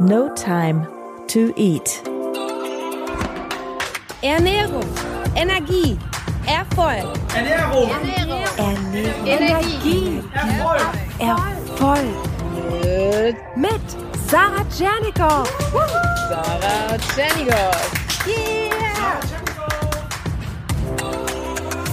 No Time to Eat. Ernährung, Energie, Erfolg. Ernährung, Ernährung, Ernährung. Energie, Erfolg. Erfolg. mit Sarah Tschernikow. Sarah Tschernigow. Yeah!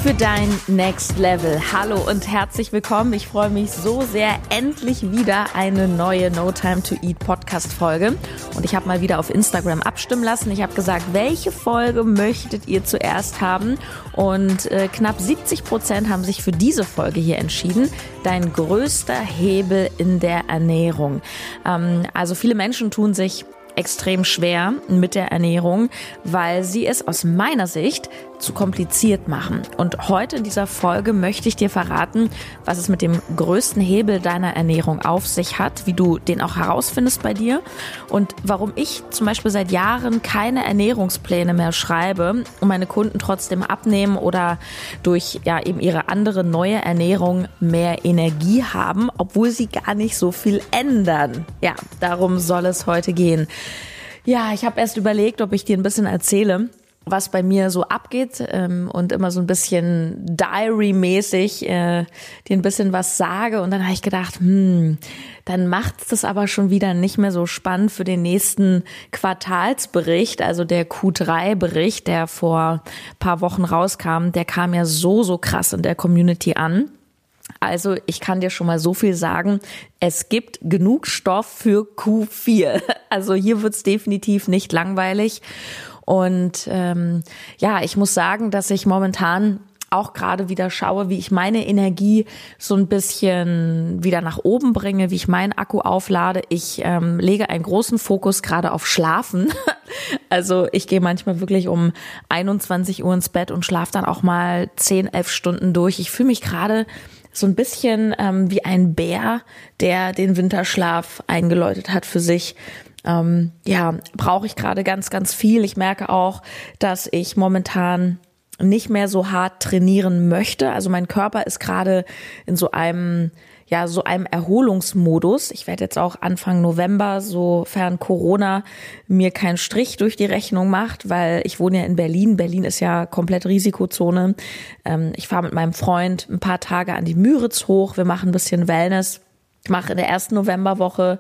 Für dein Next Level. Hallo und herzlich willkommen. Ich freue mich so sehr, endlich wieder eine neue No Time to Eat Podcast Folge. Und ich habe mal wieder auf Instagram abstimmen lassen. Ich habe gesagt, welche Folge möchtet ihr zuerst haben? Und äh, knapp 70 Prozent haben sich für diese Folge hier entschieden. Dein größter Hebel in der Ernährung. Ähm, also viele Menschen tun sich extrem schwer mit der Ernährung, weil sie es aus meiner Sicht zu kompliziert machen. Und heute in dieser Folge möchte ich dir verraten, was es mit dem größten Hebel deiner Ernährung auf sich hat, wie du den auch herausfindest bei dir und warum ich zum Beispiel seit Jahren keine Ernährungspläne mehr schreibe und meine Kunden trotzdem abnehmen oder durch ja eben ihre andere neue Ernährung mehr Energie haben, obwohl sie gar nicht so viel ändern. Ja, darum soll es heute gehen. Ja, ich habe erst überlegt, ob ich dir ein bisschen erzähle, was bei mir so abgeht ähm, und immer so ein bisschen Diary-mäßig äh, dir ein bisschen was sage. Und dann habe ich gedacht, hm, dann macht's das aber schon wieder nicht mehr so spannend für den nächsten Quartalsbericht, also der Q3-Bericht, der vor paar Wochen rauskam. Der kam ja so, so krass in der Community an. Also ich kann dir schon mal so viel sagen, es gibt genug Stoff für Q4. Also hier wird's definitiv nicht langweilig. Und ähm, ja, ich muss sagen, dass ich momentan auch gerade wieder schaue, wie ich meine Energie so ein bisschen wieder nach oben bringe, wie ich meinen Akku auflade. Ich ähm, lege einen großen Fokus gerade auf Schlafen. Also ich gehe manchmal wirklich um 21 Uhr ins Bett und schlafe dann auch mal 10, 11 Stunden durch. Ich fühle mich gerade so ein bisschen ähm, wie ein Bär, der den Winterschlaf eingeläutet hat für sich. Ähm, ja, brauche ich gerade ganz, ganz viel. Ich merke auch, dass ich momentan nicht mehr so hart trainieren möchte. Also mein Körper ist gerade in so einem ja, so einem Erholungsmodus. Ich werde jetzt auch Anfang November, sofern Corona mir keinen Strich durch die Rechnung macht, weil ich wohne ja in Berlin. Berlin ist ja komplett Risikozone. Ähm, ich fahre mit meinem Freund ein paar Tage an die Müritz hoch. Wir machen ein bisschen Wellness. Ich mache in der ersten Novemberwoche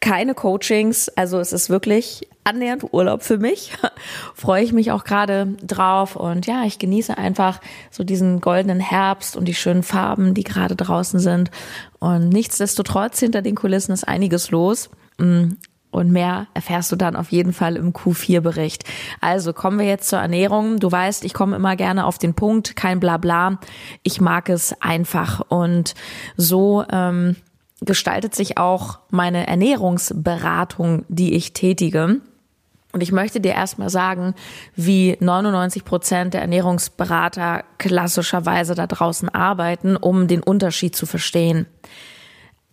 keine Coachings. Also es ist wirklich annähernd Urlaub für mich. Freue ich mich auch gerade drauf. Und ja, ich genieße einfach so diesen goldenen Herbst und die schönen Farben, die gerade draußen sind. Und nichtsdestotrotz, hinter den Kulissen ist einiges los. Mm, und mehr erfährst du dann auf jeden Fall im Q4-Bericht. Also kommen wir jetzt zur Ernährung. Du weißt, ich komme immer gerne auf den Punkt, kein Blabla. Ich mag es einfach. Und so ähm, gestaltet sich auch meine Ernährungsberatung, die ich tätige. Und ich möchte dir erstmal sagen, wie 99 Prozent der Ernährungsberater klassischerweise da draußen arbeiten, um den Unterschied zu verstehen.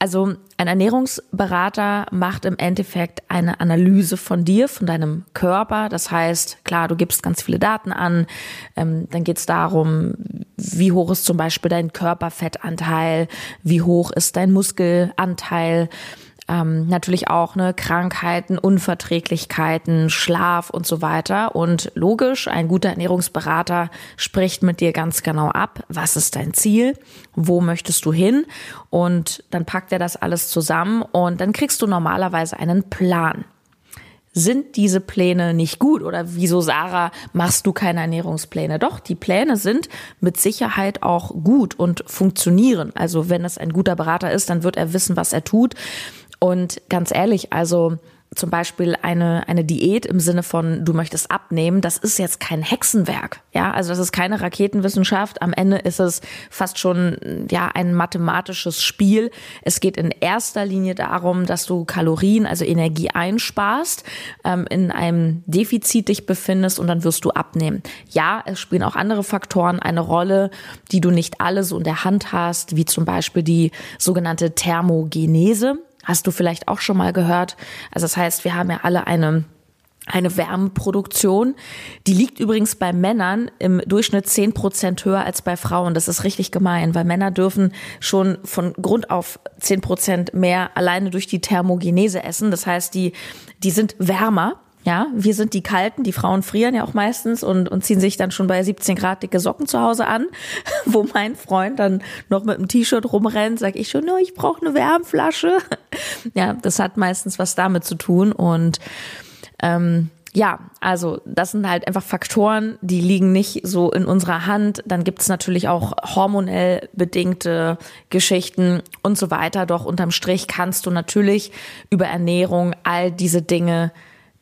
Also ein Ernährungsberater macht im Endeffekt eine Analyse von dir, von deinem Körper. Das heißt, klar, du gibst ganz viele Daten an. Ähm, dann geht es darum, wie hoch ist zum Beispiel dein Körperfettanteil, wie hoch ist dein Muskelanteil ähm, natürlich auch ne, Krankheiten, Unverträglichkeiten, Schlaf und so weiter. Und logisch, ein guter Ernährungsberater spricht mit dir ganz genau ab, was ist dein Ziel, wo möchtest du hin und dann packt er das alles zusammen und dann kriegst du normalerweise einen Plan. Sind diese Pläne nicht gut oder wieso, Sarah, machst du keine Ernährungspläne? Doch, die Pläne sind mit Sicherheit auch gut und funktionieren. Also wenn es ein guter Berater ist, dann wird er wissen, was er tut. Und ganz ehrlich, also zum Beispiel eine, eine Diät im Sinne von, du möchtest abnehmen, das ist jetzt kein Hexenwerk. Ja, also das ist keine Raketenwissenschaft. Am Ende ist es fast schon, ja, ein mathematisches Spiel. Es geht in erster Linie darum, dass du Kalorien, also Energie einsparst, ähm, in einem Defizit dich befindest und dann wirst du abnehmen. Ja, es spielen auch andere Faktoren eine Rolle, die du nicht alle so in der Hand hast, wie zum Beispiel die sogenannte Thermogenese. Hast du vielleicht auch schon mal gehört. Also das heißt, wir haben ja alle eine eine Wärmeproduktion. Die liegt übrigens bei Männern im Durchschnitt zehn Prozent höher als bei Frauen. Das ist richtig gemein, weil Männer dürfen schon von Grund auf zehn Prozent mehr alleine durch die Thermogenese essen. Das heißt, die, die sind wärmer. Ja, wir sind die Kalten, die Frauen frieren ja auch meistens und, und ziehen sich dann schon bei 17 Grad dicke Socken zu Hause an, wo mein Freund dann noch mit einem T-Shirt rumrennt, sag ich schon, no, ich brauche eine Wärmflasche. Ja, das hat meistens was damit zu tun und ähm, ja, also das sind halt einfach Faktoren, die liegen nicht so in unserer Hand. Dann gibt's natürlich auch hormonell bedingte Geschichten und so weiter. Doch unterm Strich kannst du natürlich über Ernährung all diese Dinge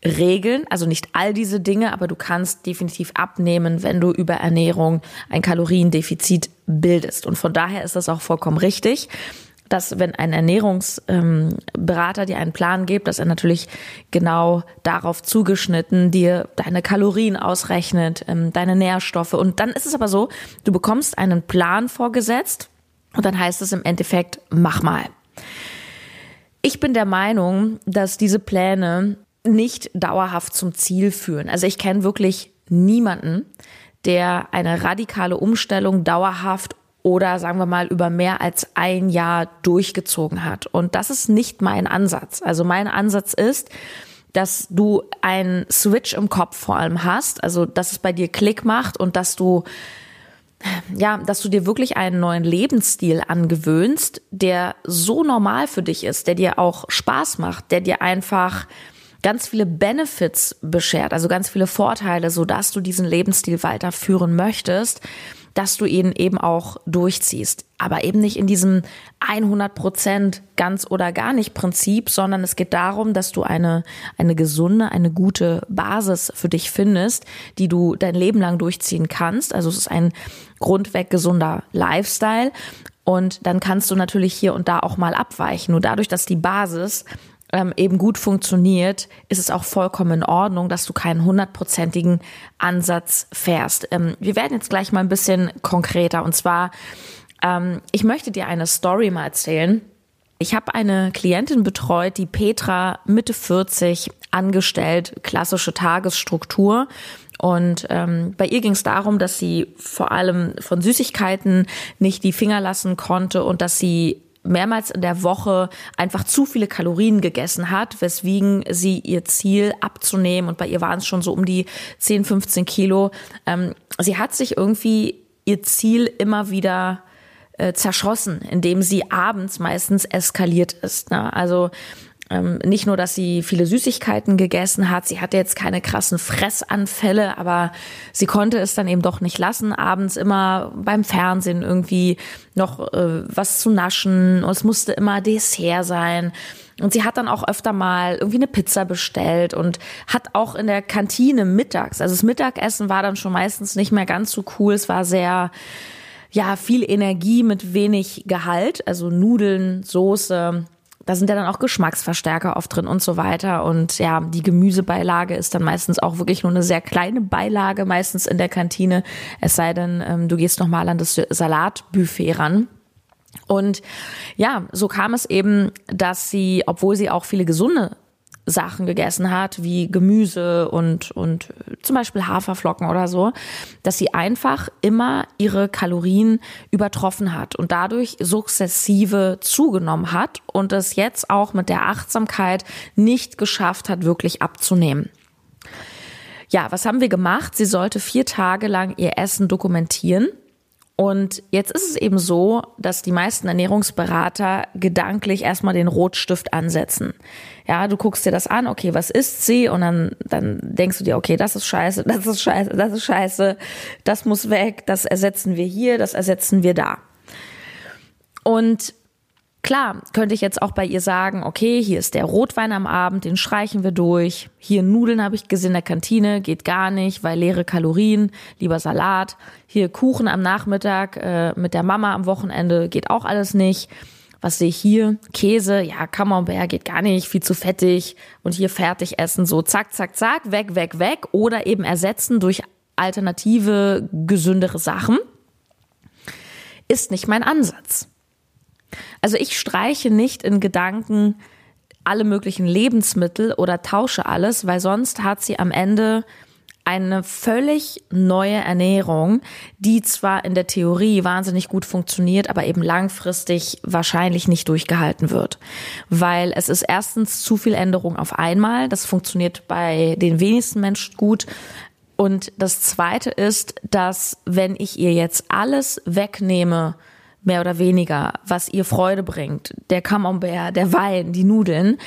regeln. Also nicht all diese Dinge, aber du kannst definitiv abnehmen, wenn du über Ernährung ein Kaloriendefizit bildest. Und von daher ist das auch vollkommen richtig dass wenn ein Ernährungsberater dir einen Plan gibt, dass er natürlich genau darauf zugeschnitten dir deine Kalorien ausrechnet, ähm, deine Nährstoffe. Und dann ist es aber so, du bekommst einen Plan vorgesetzt und dann heißt es im Endeffekt, mach mal. Ich bin der Meinung, dass diese Pläne nicht dauerhaft zum Ziel führen. Also ich kenne wirklich niemanden, der eine radikale Umstellung dauerhaft oder sagen wir mal über mehr als ein Jahr durchgezogen hat. Und das ist nicht mein Ansatz. Also mein Ansatz ist, dass du einen Switch im Kopf vor allem hast, also dass es bei dir Klick macht und dass du ja, dass du dir wirklich einen neuen Lebensstil angewöhnst, der so normal für dich ist, der dir auch Spaß macht, der dir einfach ganz viele Benefits beschert, also ganz viele Vorteile, so dass du diesen Lebensstil weiterführen möchtest dass du ihn eben auch durchziehst. Aber eben nicht in diesem 100 Prozent ganz oder gar nicht Prinzip, sondern es geht darum, dass du eine, eine gesunde, eine gute Basis für dich findest, die du dein Leben lang durchziehen kannst. Also es ist ein grundweg gesunder Lifestyle. Und dann kannst du natürlich hier und da auch mal abweichen. Nur dadurch, dass die Basis ähm, eben gut funktioniert, ist es auch vollkommen in Ordnung, dass du keinen hundertprozentigen Ansatz fährst. Ähm, wir werden jetzt gleich mal ein bisschen konkreter und zwar, ähm, ich möchte dir eine Story mal erzählen. Ich habe eine Klientin betreut, die Petra Mitte 40 angestellt, klassische Tagesstruktur. Und ähm, bei ihr ging es darum, dass sie vor allem von Süßigkeiten nicht die Finger lassen konnte und dass sie mehrmals in der Woche einfach zu viele Kalorien gegessen hat, weswegen sie ihr Ziel abzunehmen, und bei ihr waren es schon so um die 10, 15 Kilo, ähm, sie hat sich irgendwie ihr Ziel immer wieder äh, zerschossen, indem sie abends meistens eskaliert ist. Ne? Also ähm, nicht nur, dass sie viele Süßigkeiten gegessen hat, sie hatte jetzt keine krassen Fressanfälle, aber sie konnte es dann eben doch nicht lassen, abends immer beim Fernsehen irgendwie noch äh, was zu naschen und es musste immer Dessert sein. Und sie hat dann auch öfter mal irgendwie eine Pizza bestellt und hat auch in der Kantine mittags, also das Mittagessen war dann schon meistens nicht mehr ganz so cool, es war sehr ja, viel Energie mit wenig Gehalt, also Nudeln, Soße, da sind ja dann auch Geschmacksverstärker oft drin und so weiter. Und ja, die Gemüsebeilage ist dann meistens auch wirklich nur eine sehr kleine Beilage, meistens in der Kantine. Es sei denn, ähm, du gehst nochmal an das Salatbuffet ran. Und ja, so kam es eben, dass sie, obwohl sie auch viele gesunde Sachen gegessen hat, wie Gemüse und, und zum Beispiel Haferflocken oder so, dass sie einfach immer ihre Kalorien übertroffen hat und dadurch sukzessive zugenommen hat und es jetzt auch mit der Achtsamkeit nicht geschafft hat, wirklich abzunehmen. Ja, was haben wir gemacht? Sie sollte vier Tage lang ihr Essen dokumentieren und jetzt ist es eben so, dass die meisten Ernährungsberater gedanklich erstmal den Rotstift ansetzen. Ja, du guckst dir das an, okay, was ist sie? Und dann, dann denkst du dir, okay, das ist scheiße, das ist scheiße, das ist scheiße, das muss weg, das ersetzen wir hier, das ersetzen wir da. Und Klar, könnte ich jetzt auch bei ihr sagen, okay, hier ist der Rotwein am Abend, den streichen wir durch. Hier Nudeln habe ich gesehen in der Kantine, geht gar nicht, weil leere Kalorien, lieber Salat. Hier Kuchen am Nachmittag äh, mit der Mama am Wochenende, geht auch alles nicht. Was sehe ich hier? Käse, ja, Camembert geht gar nicht, viel zu fettig. Und hier fertig essen, so zack, zack, zack, weg, weg, weg. Oder eben ersetzen durch alternative, gesündere Sachen. Ist nicht mein Ansatz. Also ich streiche nicht in Gedanken alle möglichen Lebensmittel oder tausche alles, weil sonst hat sie am Ende eine völlig neue Ernährung, die zwar in der Theorie wahnsinnig gut funktioniert, aber eben langfristig wahrscheinlich nicht durchgehalten wird. Weil es ist erstens zu viel Änderung auf einmal. Das funktioniert bei den wenigsten Menschen gut. Und das zweite ist, dass wenn ich ihr jetzt alles wegnehme, mehr oder weniger, was ihr Freude bringt, der Camembert, der Wein, die Nudeln,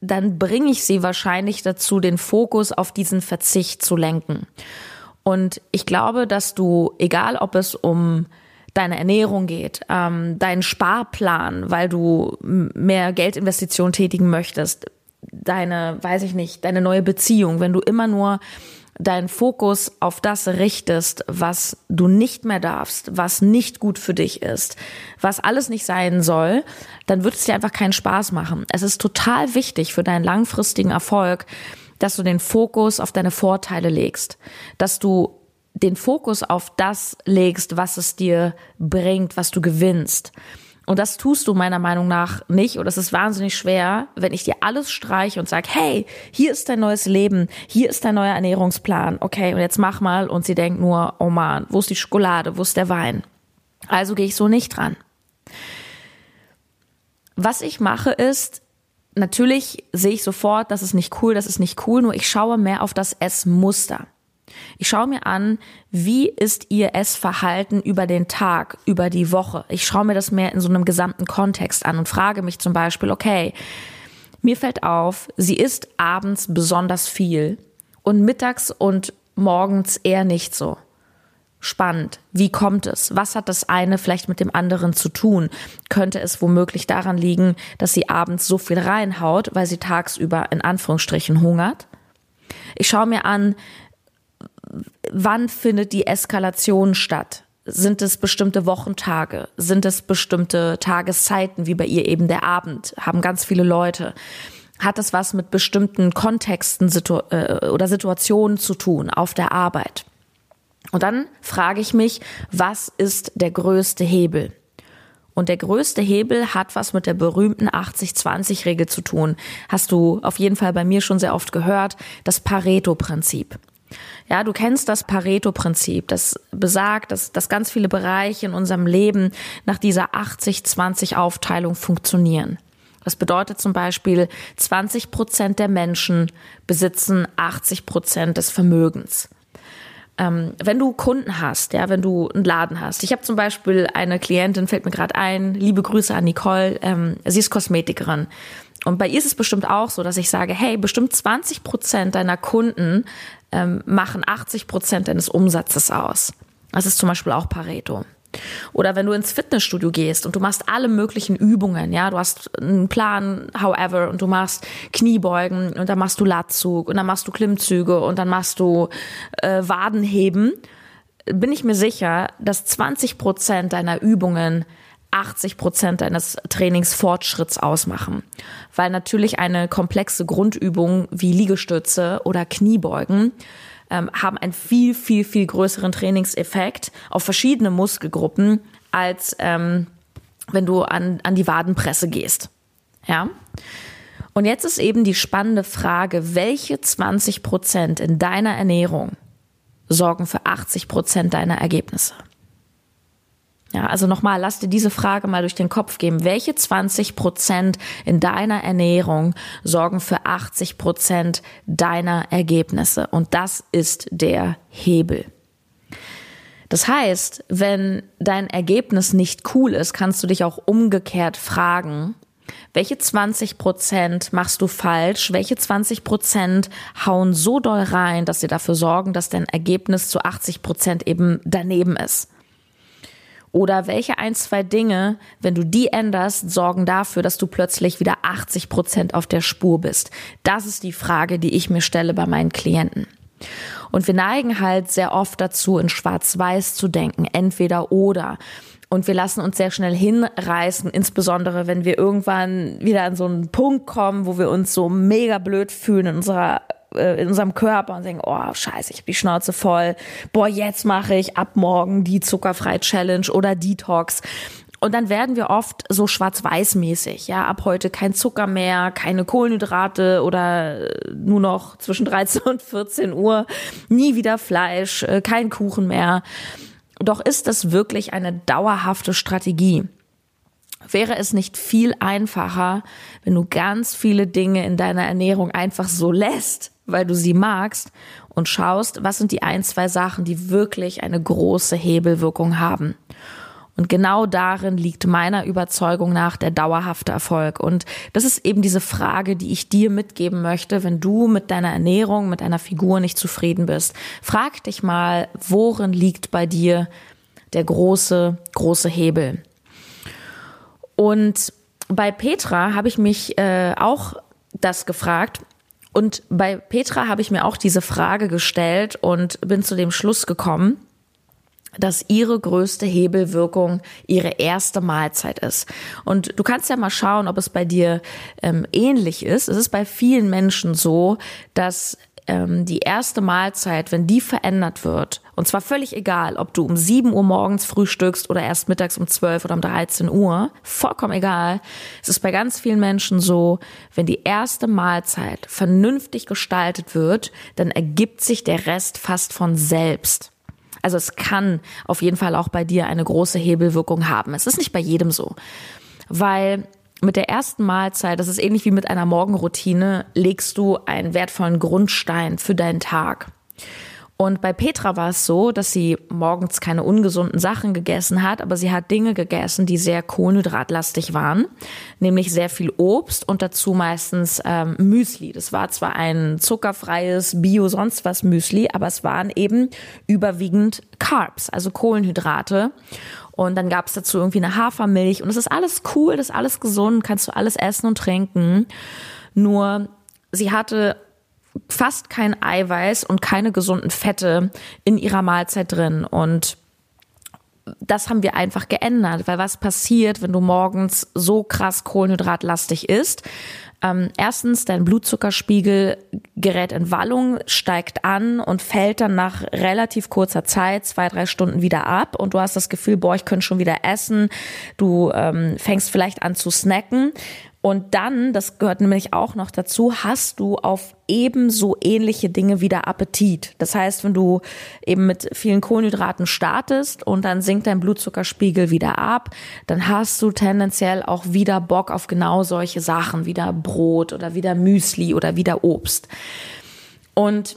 dann bringe ich sie wahrscheinlich dazu, den Fokus auf diesen Verzicht zu lenken. Und ich glaube, dass du, egal ob es um deine Ernährung geht, ähm, deinen Sparplan, weil du mehr Geldinvestitionen tätigen möchtest, deine, weiß ich nicht, deine neue Beziehung, wenn du immer nur deinen Fokus auf das richtest, was du nicht mehr darfst, was nicht gut für dich ist, was alles nicht sein soll, dann wird es dir einfach keinen Spaß machen. Es ist total wichtig für deinen langfristigen Erfolg, dass du den Fokus auf deine Vorteile legst, dass du den Fokus auf das legst, was es dir bringt, was du gewinnst. Und das tust du meiner Meinung nach nicht. Und es ist wahnsinnig schwer, wenn ich dir alles streiche und sage, hey, hier ist dein neues Leben, hier ist dein neuer Ernährungsplan. Okay, und jetzt mach mal. Und sie denkt nur, oh man, wo ist die Schokolade, wo ist der Wein? Also gehe ich so nicht dran. Was ich mache ist, natürlich sehe ich sofort, das ist nicht cool, das ist nicht cool, nur ich schaue mehr auf das Essmuster. Ich schaue mir an, wie ist ihr Essverhalten über den Tag, über die Woche. Ich schaue mir das mehr in so einem gesamten Kontext an und frage mich zum Beispiel, okay, mir fällt auf, sie isst abends besonders viel und mittags und morgens eher nicht so. Spannend. Wie kommt es? Was hat das eine vielleicht mit dem anderen zu tun? Könnte es womöglich daran liegen, dass sie abends so viel reinhaut, weil sie tagsüber in Anführungsstrichen hungert? Ich schaue mir an, wann findet die Eskalation statt? Sind es bestimmte Wochentage? Sind es bestimmte Tageszeiten, wie bei ihr eben der Abend? Haben ganz viele Leute. Hat es was mit bestimmten Kontexten situ äh, oder Situationen zu tun auf der Arbeit? Und dann frage ich mich, was ist der größte Hebel? Und der größte Hebel hat was mit der berühmten 80-20-Regel zu tun. Hast du auf jeden Fall bei mir schon sehr oft gehört, das Pareto-Prinzip. Ja, du kennst das Pareto-Prinzip, das besagt, dass, dass ganz viele Bereiche in unserem Leben nach dieser 80-20-Aufteilung funktionieren. Das bedeutet zum Beispiel, 20 Prozent der Menschen besitzen 80 Prozent des Vermögens. Ähm, wenn du Kunden hast, ja, wenn du einen Laden hast. Ich habe zum Beispiel eine Klientin, fällt mir gerade ein, liebe Grüße an Nicole, ähm, sie ist Kosmetikerin. Und bei ihr ist es bestimmt auch so, dass ich sage, hey, bestimmt 20 Prozent deiner Kunden ähm, machen 80 Prozent deines Umsatzes aus. Das ist zum Beispiel auch Pareto. Oder wenn du ins Fitnessstudio gehst und du machst alle möglichen Übungen, ja, du hast einen Plan, however, und du machst Kniebeugen und dann machst du Latzug und dann machst du Klimmzüge und dann machst du äh, Wadenheben, bin ich mir sicher, dass 20 Prozent deiner Übungen 80 Prozent deines Trainingsfortschritts ausmachen. Weil natürlich eine komplexe Grundübung wie Liegestütze oder Kniebeugen ähm, haben einen viel, viel, viel größeren Trainingseffekt auf verschiedene Muskelgruppen, als ähm, wenn du an, an die Wadenpresse gehst. Ja. Und jetzt ist eben die spannende Frage, welche 20 Prozent in deiner Ernährung sorgen für 80 Prozent deiner Ergebnisse? Ja, also nochmal, lass dir diese Frage mal durch den Kopf gehen. Welche 20 Prozent in deiner Ernährung sorgen für 80 Prozent deiner Ergebnisse? Und das ist der Hebel. Das heißt, wenn dein Ergebnis nicht cool ist, kannst du dich auch umgekehrt fragen, welche 20 Prozent machst du falsch? Welche 20 Prozent hauen so doll rein, dass sie dafür sorgen, dass dein Ergebnis zu 80 Prozent eben daneben ist? Oder welche ein, zwei Dinge, wenn du die änderst, sorgen dafür, dass du plötzlich wieder 80 Prozent auf der Spur bist? Das ist die Frage, die ich mir stelle bei meinen Klienten. Und wir neigen halt sehr oft dazu, in Schwarz-Weiß zu denken, entweder oder. Und wir lassen uns sehr schnell hinreißen, insbesondere wenn wir irgendwann wieder an so einen Punkt kommen, wo wir uns so mega blöd fühlen in unserer in unserem Körper und denken, oh scheiße, ich habe die Schnauze voll. Boah, jetzt mache ich ab morgen die zuckerfrei Challenge oder Detox. Und dann werden wir oft so schwarz-weiß-mäßig. Ja, ab heute kein Zucker mehr, keine Kohlenhydrate oder nur noch zwischen 13 und 14 Uhr, nie wieder Fleisch, äh, kein Kuchen mehr. Doch ist das wirklich eine dauerhafte Strategie? Wäre es nicht viel einfacher, wenn du ganz viele Dinge in deiner Ernährung einfach so lässt, weil du sie magst und schaust, was sind die ein, zwei Sachen, die wirklich eine große Hebelwirkung haben? Und genau darin liegt meiner Überzeugung nach der dauerhafte Erfolg. Und das ist eben diese Frage, die ich dir mitgeben möchte, wenn du mit deiner Ernährung, mit deiner Figur nicht zufrieden bist. Frag dich mal, worin liegt bei dir der große, große Hebel? Und bei Petra habe ich mich äh, auch das gefragt. Und bei Petra habe ich mir auch diese Frage gestellt und bin zu dem Schluss gekommen, dass ihre größte Hebelwirkung ihre erste Mahlzeit ist. Und du kannst ja mal schauen, ob es bei dir ähm, ähnlich ist. Es ist bei vielen Menschen so, dass ähm, die erste Mahlzeit, wenn die verändert wird, und zwar völlig egal, ob du um 7 Uhr morgens frühstückst oder erst mittags um 12 oder um 13 Uhr, vollkommen egal. Es ist bei ganz vielen Menschen so, wenn die erste Mahlzeit vernünftig gestaltet wird, dann ergibt sich der Rest fast von selbst. Also es kann auf jeden Fall auch bei dir eine große Hebelwirkung haben. Es ist nicht bei jedem so, weil mit der ersten Mahlzeit, das ist ähnlich wie mit einer Morgenroutine, legst du einen wertvollen Grundstein für deinen Tag. Und bei Petra war es so, dass sie morgens keine ungesunden Sachen gegessen hat, aber sie hat Dinge gegessen, die sehr kohlenhydratlastig waren, nämlich sehr viel Obst und dazu meistens ähm, Müsli. Das war zwar ein zuckerfreies Bio sonst was Müsli, aber es waren eben überwiegend Carbs, also Kohlenhydrate. Und dann gab es dazu irgendwie eine Hafermilch und es ist alles cool, das ist alles gesund, kannst du alles essen und trinken. Nur sie hatte fast kein Eiweiß und keine gesunden Fette in ihrer Mahlzeit drin und das haben wir einfach geändert, weil was passiert, wenn du morgens so krass kohlenhydratlastig isst? Ähm, erstens, dein Blutzuckerspiegel gerät in Wallung, steigt an und fällt dann nach relativ kurzer Zeit, zwei, drei Stunden wieder ab und du hast das Gefühl, boah, ich könnte schon wieder essen. Du ähm, fängst vielleicht an zu snacken und dann, das gehört nämlich auch noch dazu, hast du auf ebenso ähnliche Dinge wieder Appetit. Das heißt, wenn du eben mit vielen Kohlenhydraten startest und dann sinkt dein Blutzuckerspiegel wieder ab, dann hast du tendenziell auch wieder Bock auf genau solche Sachen, wieder Brot oder wieder Müsli oder wieder Obst. Und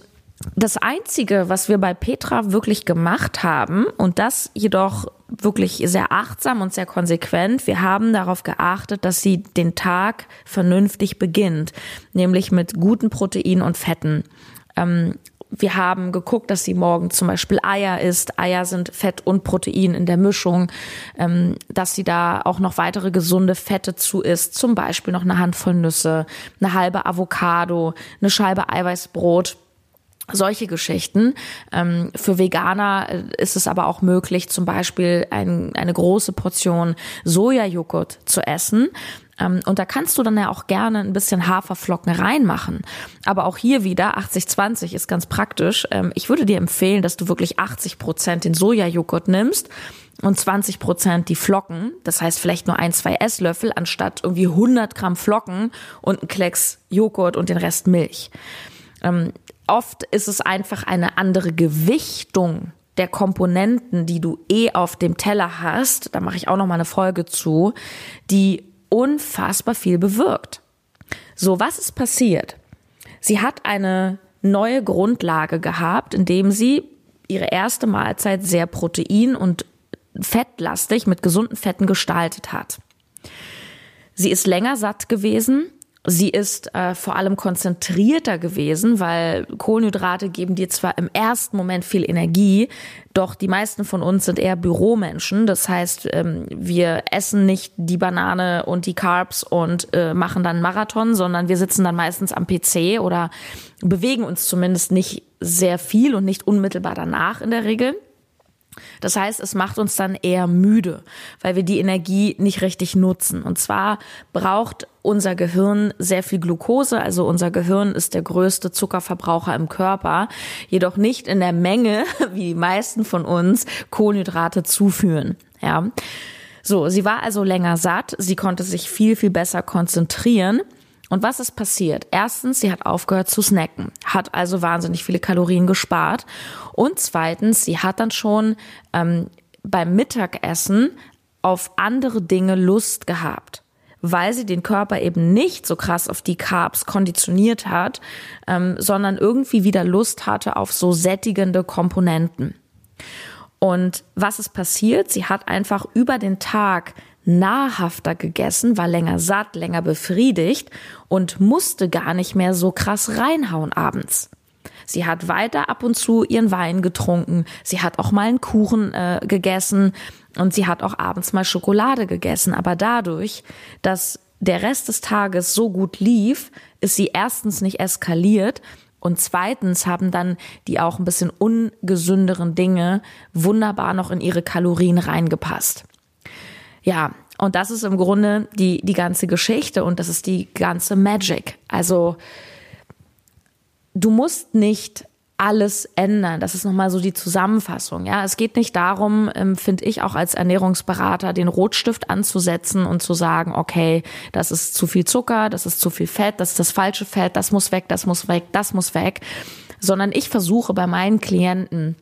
das Einzige, was wir bei Petra wirklich gemacht haben, und das jedoch wirklich sehr achtsam und sehr konsequent, wir haben darauf geachtet, dass sie den Tag vernünftig beginnt, nämlich mit guten Proteinen und Fetten. Ähm, wir haben geguckt, dass sie morgen zum Beispiel Eier isst. Eier sind Fett und Protein in der Mischung, ähm, dass sie da auch noch weitere gesunde Fette zu isst, zum Beispiel noch eine Handvoll Nüsse, eine halbe Avocado, eine Scheibe Eiweißbrot solche Geschichten. Ähm, für Veganer äh, ist es aber auch möglich, zum Beispiel ein, eine große Portion Sojajoghurt zu essen. Ähm, und da kannst du dann ja auch gerne ein bisschen Haferflocken reinmachen. Aber auch hier wieder 80-20 ist ganz praktisch. Ähm, ich würde dir empfehlen, dass du wirklich 80 Prozent den Sojajoghurt nimmst und 20 Prozent die Flocken. Das heißt vielleicht nur ein, zwei Esslöffel anstatt irgendwie 100 Gramm Flocken und ein Klecks Joghurt und den Rest Milch. Oft ist es einfach eine andere Gewichtung der Komponenten, die du eh auf dem Teller hast. Da mache ich auch noch mal eine Folge zu, die unfassbar viel bewirkt. So, was ist passiert? Sie hat eine neue Grundlage gehabt, indem sie ihre erste Mahlzeit sehr protein- und fettlastig mit gesunden Fetten gestaltet hat. Sie ist länger satt gewesen, Sie ist äh, vor allem konzentrierter gewesen, weil Kohlenhydrate geben dir zwar im ersten Moment viel Energie, doch die meisten von uns sind eher Büromenschen. Das heißt, ähm, wir essen nicht die Banane und die Carbs und äh, machen dann Marathon, sondern wir sitzen dann meistens am PC oder bewegen uns zumindest nicht sehr viel und nicht unmittelbar danach in der Regel. Das heißt, es macht uns dann eher müde, weil wir die Energie nicht richtig nutzen. Und zwar braucht unser Gehirn sehr viel Glucose, also unser Gehirn ist der größte Zuckerverbraucher im Körper, jedoch nicht in der Menge, wie die meisten von uns Kohlenhydrate zuführen. Ja. So, sie war also länger satt, sie konnte sich viel, viel besser konzentrieren. Und was ist passiert? Erstens, sie hat aufgehört zu snacken, hat also wahnsinnig viele Kalorien gespart. Und zweitens, sie hat dann schon ähm, beim Mittagessen auf andere Dinge Lust gehabt weil sie den Körper eben nicht so krass auf die Carbs konditioniert hat, ähm, sondern irgendwie wieder Lust hatte auf so sättigende Komponenten. Und was ist passiert? Sie hat einfach über den Tag nahrhafter gegessen, war länger satt, länger befriedigt und musste gar nicht mehr so krass reinhauen abends. Sie hat weiter ab und zu ihren Wein getrunken. Sie hat auch mal einen Kuchen äh, gegessen und sie hat auch abends mal Schokolade gegessen. Aber dadurch, dass der Rest des Tages so gut lief, ist sie erstens nicht eskaliert und zweitens haben dann die auch ein bisschen ungesünderen Dinge wunderbar noch in ihre Kalorien reingepasst. Ja, und das ist im Grunde die, die ganze Geschichte und das ist die ganze Magic. Also, du musst nicht alles ändern. Das ist nochmal so die Zusammenfassung. Ja, es geht nicht darum, ähm, finde ich auch als Ernährungsberater, den Rotstift anzusetzen und zu sagen, okay, das ist zu viel Zucker, das ist zu viel Fett, das ist das falsche Fett, das muss weg, das muss weg, das muss weg. Sondern ich versuche bei meinen Klienten,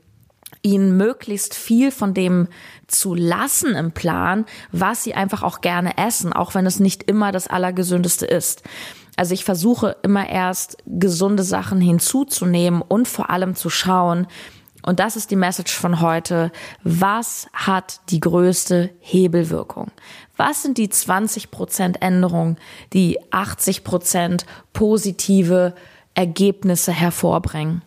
ihnen möglichst viel von dem zu lassen im Plan, was sie einfach auch gerne essen, auch wenn es nicht immer das Allergesündeste ist. Also ich versuche immer erst gesunde Sachen hinzuzunehmen und vor allem zu schauen, und das ist die Message von heute, was hat die größte Hebelwirkung? Was sind die 20 Prozent Änderungen, die 80 Prozent positive Ergebnisse hervorbringen?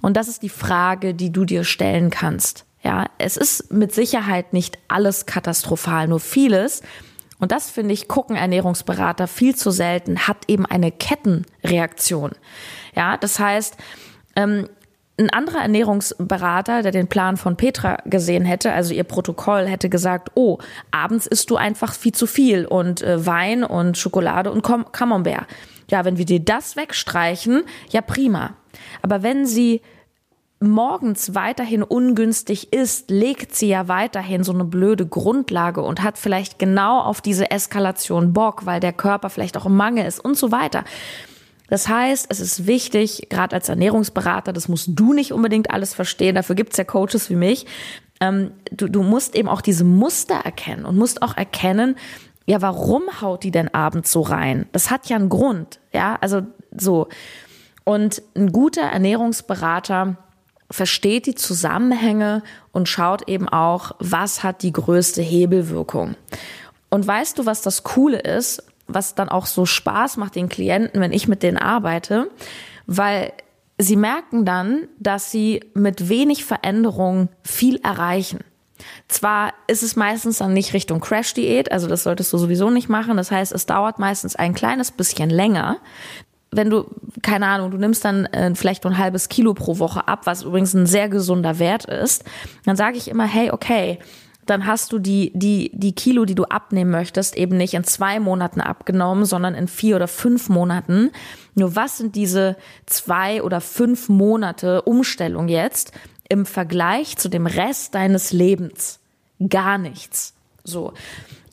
Und das ist die Frage, die du dir stellen kannst. Ja, es ist mit Sicherheit nicht alles katastrophal, nur vieles und das finde ich, gucken Ernährungsberater viel zu selten, hat eben eine Kettenreaktion. Ja, das heißt, ähm, ein anderer Ernährungsberater, der den Plan von Petra gesehen hätte, also ihr Protokoll, hätte gesagt, oh, abends isst du einfach viel zu viel und äh, Wein und Schokolade und Camembert. Ja, wenn wir dir das wegstreichen, ja prima. Aber wenn sie morgens weiterhin ungünstig ist, legt sie ja weiterhin so eine blöde Grundlage und hat vielleicht genau auf diese Eskalation Bock, weil der Körper vielleicht auch im Mangel ist und so weiter. Das heißt, es ist wichtig, gerade als Ernährungsberater, das musst du nicht unbedingt alles verstehen, dafür gibt's ja Coaches wie mich, ähm, du, du musst eben auch diese Muster erkennen und musst auch erkennen, ja, warum haut die denn abends so rein? Das hat ja einen Grund, ja, also so. Und ein guter Ernährungsberater, versteht die Zusammenhänge und schaut eben auch, was hat die größte Hebelwirkung. Und weißt du, was das Coole ist, was dann auch so Spaß macht den Klienten, wenn ich mit denen arbeite, weil sie merken dann, dass sie mit wenig Veränderung viel erreichen. Zwar ist es meistens dann nicht Richtung Crash-Diät, also das solltest du sowieso nicht machen. Das heißt, es dauert meistens ein kleines bisschen länger wenn du, keine Ahnung, du nimmst dann äh, vielleicht nur ein halbes Kilo pro Woche ab, was übrigens ein sehr gesunder Wert ist, dann sage ich immer, hey, okay, dann hast du die, die, die Kilo, die du abnehmen möchtest, eben nicht in zwei Monaten abgenommen, sondern in vier oder fünf Monaten. Nur was sind diese zwei oder fünf Monate Umstellung jetzt im Vergleich zu dem Rest deines Lebens? Gar nichts. So.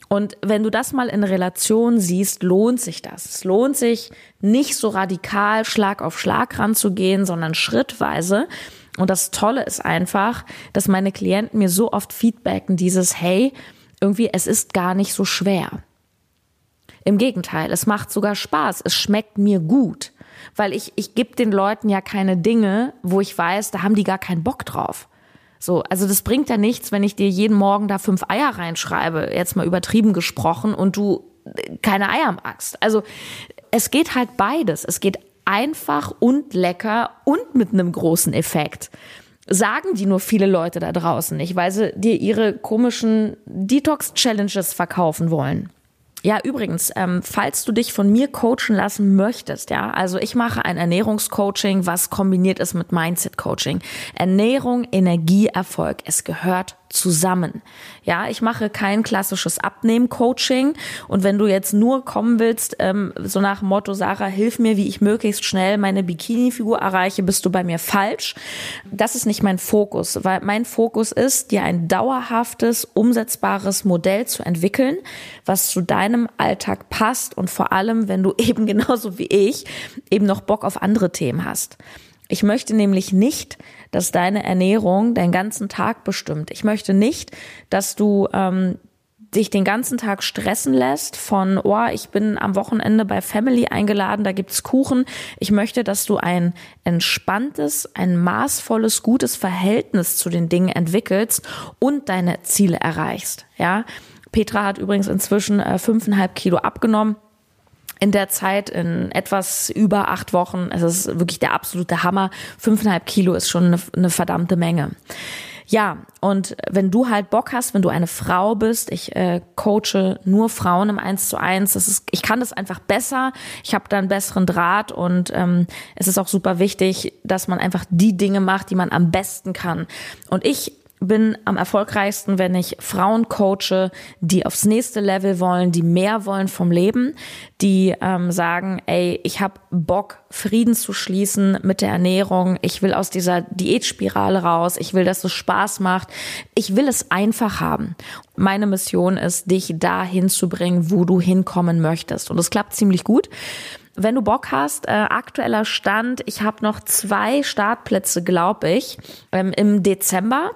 Und wenn du das mal in Relation siehst, lohnt sich das. Es lohnt sich nicht so radikal Schlag auf Schlag ranzugehen, sondern schrittweise. Und das Tolle ist einfach, dass meine Klienten mir so oft feedbacken, dieses, hey, irgendwie, es ist gar nicht so schwer. Im Gegenteil, es macht sogar Spaß. Es schmeckt mir gut. Weil ich, ich gebe den Leuten ja keine Dinge, wo ich weiß, da haben die gar keinen Bock drauf. So, also das bringt ja nichts, wenn ich dir jeden Morgen da fünf Eier reinschreibe, jetzt mal übertrieben gesprochen, und du äh, keine Eier magst. Also es geht halt beides. Es geht einfach und lecker und mit einem großen Effekt. Sagen die nur viele Leute da draußen nicht, weil sie dir ihre komischen Detox-Challenges verkaufen wollen. Ja, übrigens, ähm, falls du dich von mir coachen lassen möchtest, ja, also ich mache ein Ernährungscoaching, was kombiniert ist mit Mindset-Coaching. Ernährung, Energie, Erfolg, es gehört zusammen. Ja, ich mache kein klassisches Abnehmen-Coaching und wenn du jetzt nur kommen willst, ähm, so nach Motto, Sarah, hilf mir, wie ich möglichst schnell meine Bikini-Figur erreiche, bist du bei mir falsch. Das ist nicht mein Fokus, weil mein Fokus ist, dir ein dauerhaftes, umsetzbares Modell zu entwickeln, was zu deinem Alltag passt und vor allem, wenn du eben genauso wie ich eben noch Bock auf andere Themen hast. Ich möchte nämlich nicht, dass deine Ernährung deinen ganzen Tag bestimmt. Ich möchte nicht, dass du ähm, dich den ganzen Tag stressen lässt von, oh, ich bin am Wochenende bei Family eingeladen, da gibt's Kuchen. Ich möchte, dass du ein entspanntes, ein maßvolles, gutes Verhältnis zu den Dingen entwickelst und deine Ziele erreichst. Ja, Petra hat übrigens inzwischen äh, fünfeinhalb Kilo abgenommen in der Zeit in etwas über acht Wochen. Es ist wirklich der absolute Hammer. Fünfeinhalb Kilo ist schon eine, eine verdammte Menge. Ja, und wenn du halt Bock hast, wenn du eine Frau bist, ich äh, coache nur Frauen im Eins zu eins, das ist, ich kann das einfach besser, ich habe da einen besseren Draht und ähm, es ist auch super wichtig, dass man einfach die Dinge macht, die man am besten kann. Und ich bin am erfolgreichsten, wenn ich Frauen coache, die aufs nächste Level wollen, die mehr wollen vom Leben, die ähm, sagen, ey, ich habe Bock, Frieden zu schließen mit der Ernährung, ich will aus dieser Diätspirale raus, ich will, dass es Spaß macht, ich will es einfach haben. Meine Mission ist, dich dahin zu bringen, wo du hinkommen möchtest. Und es klappt ziemlich gut. Wenn du Bock hast, äh, aktueller Stand, ich habe noch zwei Startplätze, glaube ich, ähm, im Dezember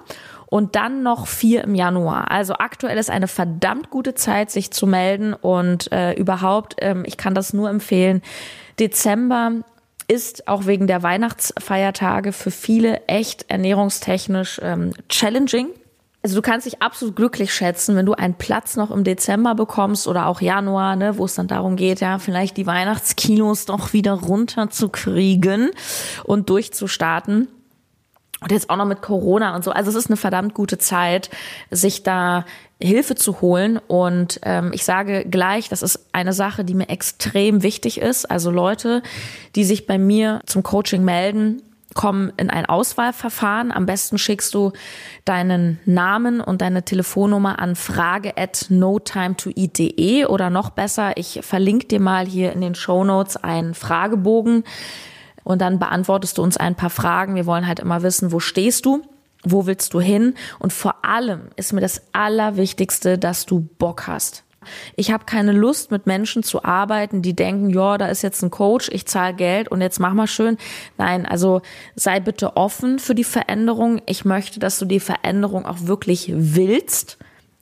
und dann noch vier im Januar. Also aktuell ist eine verdammt gute Zeit, sich zu melden und äh, überhaupt, ähm, ich kann das nur empfehlen. Dezember ist auch wegen der Weihnachtsfeiertage für viele echt ernährungstechnisch ähm, challenging. Also du kannst dich absolut glücklich schätzen, wenn du einen Platz noch im Dezember bekommst oder auch Januar, ne, wo es dann darum geht, ja, vielleicht die Weihnachtskilos doch wieder runterzukriegen und durchzustarten. Und jetzt auch noch mit Corona und so. Also es ist eine verdammt gute Zeit, sich da Hilfe zu holen. Und ähm, ich sage gleich, das ist eine Sache, die mir extrem wichtig ist. Also Leute, die sich bei mir zum Coaching melden, kommen in ein Auswahlverfahren. Am besten schickst du deinen Namen und deine Telefonnummer an frage at notimetoeat.de oder noch besser, ich verlinke dir mal hier in den Show Notes einen Fragebogen und dann beantwortest du uns ein paar Fragen. Wir wollen halt immer wissen, wo stehst du? Wo willst du hin? Und vor allem ist mir das Allerwichtigste, dass du Bock hast. Ich habe keine Lust, mit Menschen zu arbeiten, die denken, ja, da ist jetzt ein Coach, ich zahle Geld und jetzt mach mal schön. Nein, also sei bitte offen für die Veränderung. Ich möchte, dass du die Veränderung auch wirklich willst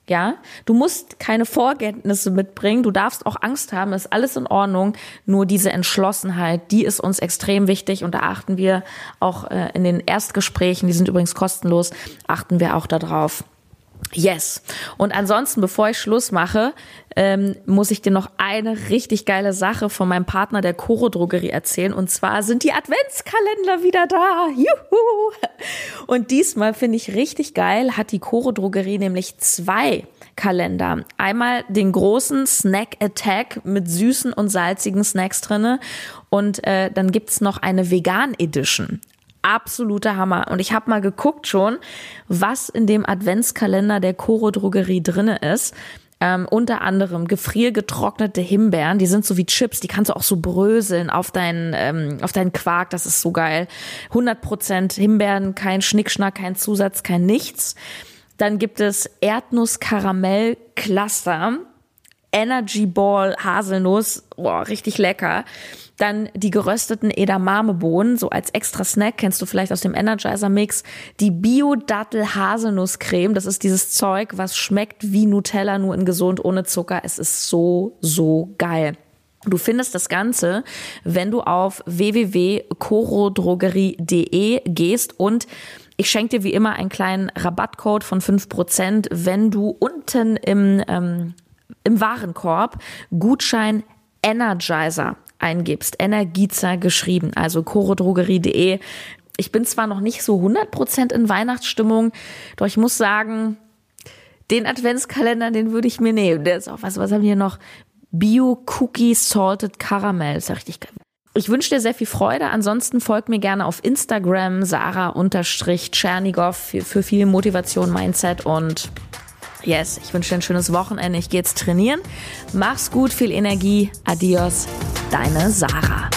ja, du musst keine Vorkenntnisse mitbringen, du darfst auch Angst haben, ist alles in Ordnung. Nur diese Entschlossenheit, die ist uns extrem wichtig und da achten wir auch äh, in den Erstgesprächen, die sind übrigens kostenlos, achten wir auch darauf. Yes. Und ansonsten, bevor ich Schluss mache, ähm, muss ich dir noch eine richtig geile Sache von meinem Partner der Coro Drogerie erzählen. Und zwar sind die Adventskalender wieder da. Juhu! Und diesmal finde ich richtig geil, hat die Coro Drogerie nämlich zwei Kalender. Einmal den großen Snack Attack mit süßen und salzigen Snacks drinne und äh, dann gibt's noch eine Vegan Edition absoluter Hammer. Und ich habe mal geguckt schon, was in dem Adventskalender der Coro Drogerie drinne ist. Ähm, unter anderem gefriergetrocknete Himbeeren, die sind so wie Chips, die kannst du auch so bröseln auf deinen, ähm, auf deinen Quark, das ist so geil. 100% Himbeeren, kein Schnickschnack, kein Zusatz, kein nichts. Dann gibt es Erdnuss-Karamell-Cluster, Energy Ball Haselnuss, boah, richtig lecker. Dann die gerösteten Edamame-Bohnen, so als extra Snack, kennst du vielleicht aus dem Energizer-Mix. Die Bio-Dattel-Haselnuss-Creme, das ist dieses Zeug, was schmeckt wie Nutella, nur in gesund, ohne Zucker. Es ist so, so geil. Du findest das Ganze, wenn du auf www.corodrogerie.de gehst und ich schenke dir wie immer einen kleinen Rabattcode von fünf Prozent, wenn du unten im, ähm, im Warenkorb Gutschein Energizer eingibst, Energizer geschrieben, also chorodrogerie.de. Ich bin zwar noch nicht so 100% in Weihnachtsstimmung, doch ich muss sagen, den Adventskalender, den würde ich mir nehmen. Der ist auch, was, was haben wir hier noch? Bio Cookie Salted Caramel. ist ja richtig geil. Ich wünsche dir sehr viel Freude. Ansonsten folgt mir gerne auf Instagram, Sarah-Tschernigow für, für viel Motivation, Mindset und yes, ich wünsche dir ein schönes Wochenende. Ich gehe jetzt trainieren. Mach's gut, viel Energie. Adios, deine Sarah.